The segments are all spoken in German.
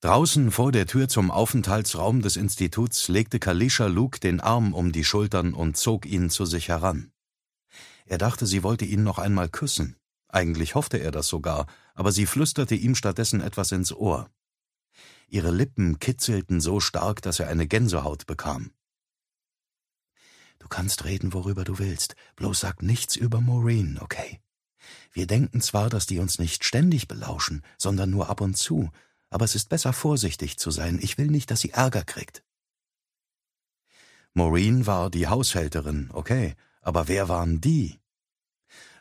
Draußen vor der Tür zum Aufenthaltsraum des Instituts legte Kalisha Luke den Arm um die Schultern und zog ihn zu sich heran. Er dachte, sie wollte ihn noch einmal küssen. Eigentlich hoffte er das sogar, aber sie flüsterte ihm stattdessen etwas ins Ohr. Ihre Lippen kitzelten so stark, dass er eine Gänsehaut bekam. Du kannst reden, worüber du willst, bloß sag nichts über Maureen, okay? Wir denken zwar, dass die uns nicht ständig belauschen, sondern nur ab und zu, aber es ist besser vorsichtig zu sein. Ich will nicht, dass sie Ärger kriegt. Maureen war die Haushälterin, okay, aber wer waren die?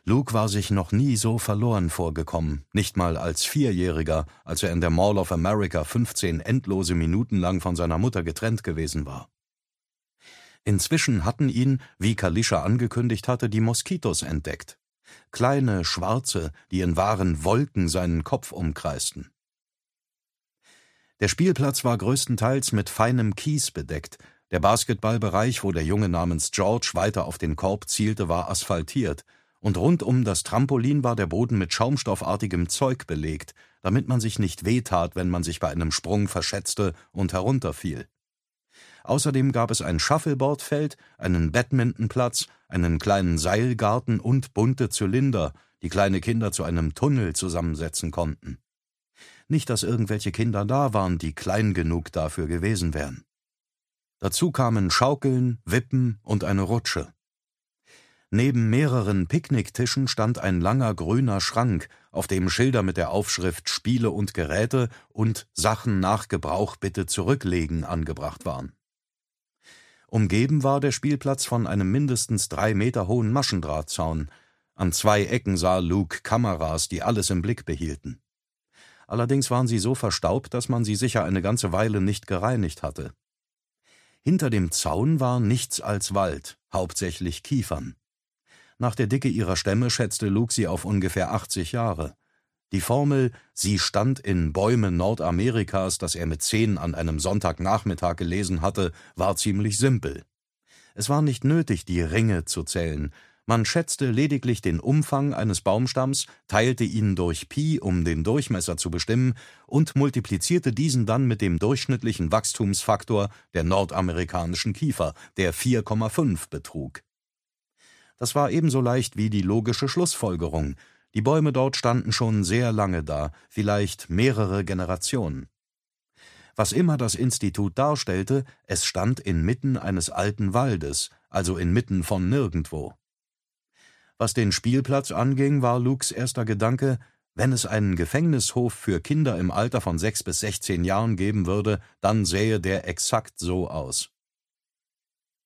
Luke war sich noch nie so verloren vorgekommen, nicht mal als Vierjähriger, als er in der Mall of America 15 endlose Minuten lang von seiner Mutter getrennt gewesen war. Inzwischen hatten ihn, wie Kalisha angekündigt hatte, die Moskitos entdeckt. Kleine, schwarze, die in wahren Wolken seinen Kopf umkreisten. Der Spielplatz war größtenteils mit feinem Kies bedeckt. Der Basketballbereich, wo der Junge namens George weiter auf den Korb zielte, war asphaltiert, und rund um das Trampolin war der Boden mit schaumstoffartigem Zeug belegt, damit man sich nicht wehtat, wenn man sich bei einem Sprung verschätzte und herunterfiel. Außerdem gab es ein Shuffleboardfeld, einen Badmintonplatz, einen kleinen Seilgarten und bunte Zylinder, die kleine Kinder zu einem Tunnel zusammensetzen konnten. Nicht, dass irgendwelche Kinder da waren, die klein genug dafür gewesen wären. Dazu kamen Schaukeln, Wippen und eine Rutsche. Neben mehreren Picknicktischen stand ein langer grüner Schrank, auf dem Schilder mit der Aufschrift Spiele und Geräte und Sachen nach Gebrauch bitte zurücklegen angebracht waren. Umgeben war der Spielplatz von einem mindestens drei Meter hohen Maschendrahtzaun. An zwei Ecken sah Luke Kameras, die alles im Blick behielten allerdings waren sie so verstaubt, dass man sie sicher eine ganze Weile nicht gereinigt hatte. Hinter dem Zaun war nichts als Wald, hauptsächlich Kiefern. Nach der Dicke ihrer Stämme schätzte Luke sie auf ungefähr 80 Jahre. Die Formel »Sie stand in Bäumen Nordamerikas«, das er mit zehn an einem Sonntagnachmittag gelesen hatte, war ziemlich simpel. Es war nicht nötig, die Ringe zu zählen, man schätzte lediglich den Umfang eines Baumstamms, teilte ihn durch Pi, um den Durchmesser zu bestimmen, und multiplizierte diesen dann mit dem durchschnittlichen Wachstumsfaktor der nordamerikanischen Kiefer, der 4,5 betrug. Das war ebenso leicht wie die logische Schlussfolgerung. Die Bäume dort standen schon sehr lange da, vielleicht mehrere Generationen. Was immer das Institut darstellte, es stand inmitten eines alten Waldes, also inmitten von nirgendwo. Was den Spielplatz anging, war Lukes erster Gedanke, wenn es einen Gefängnishof für Kinder im Alter von sechs bis sechzehn Jahren geben würde, dann sähe der exakt so aus.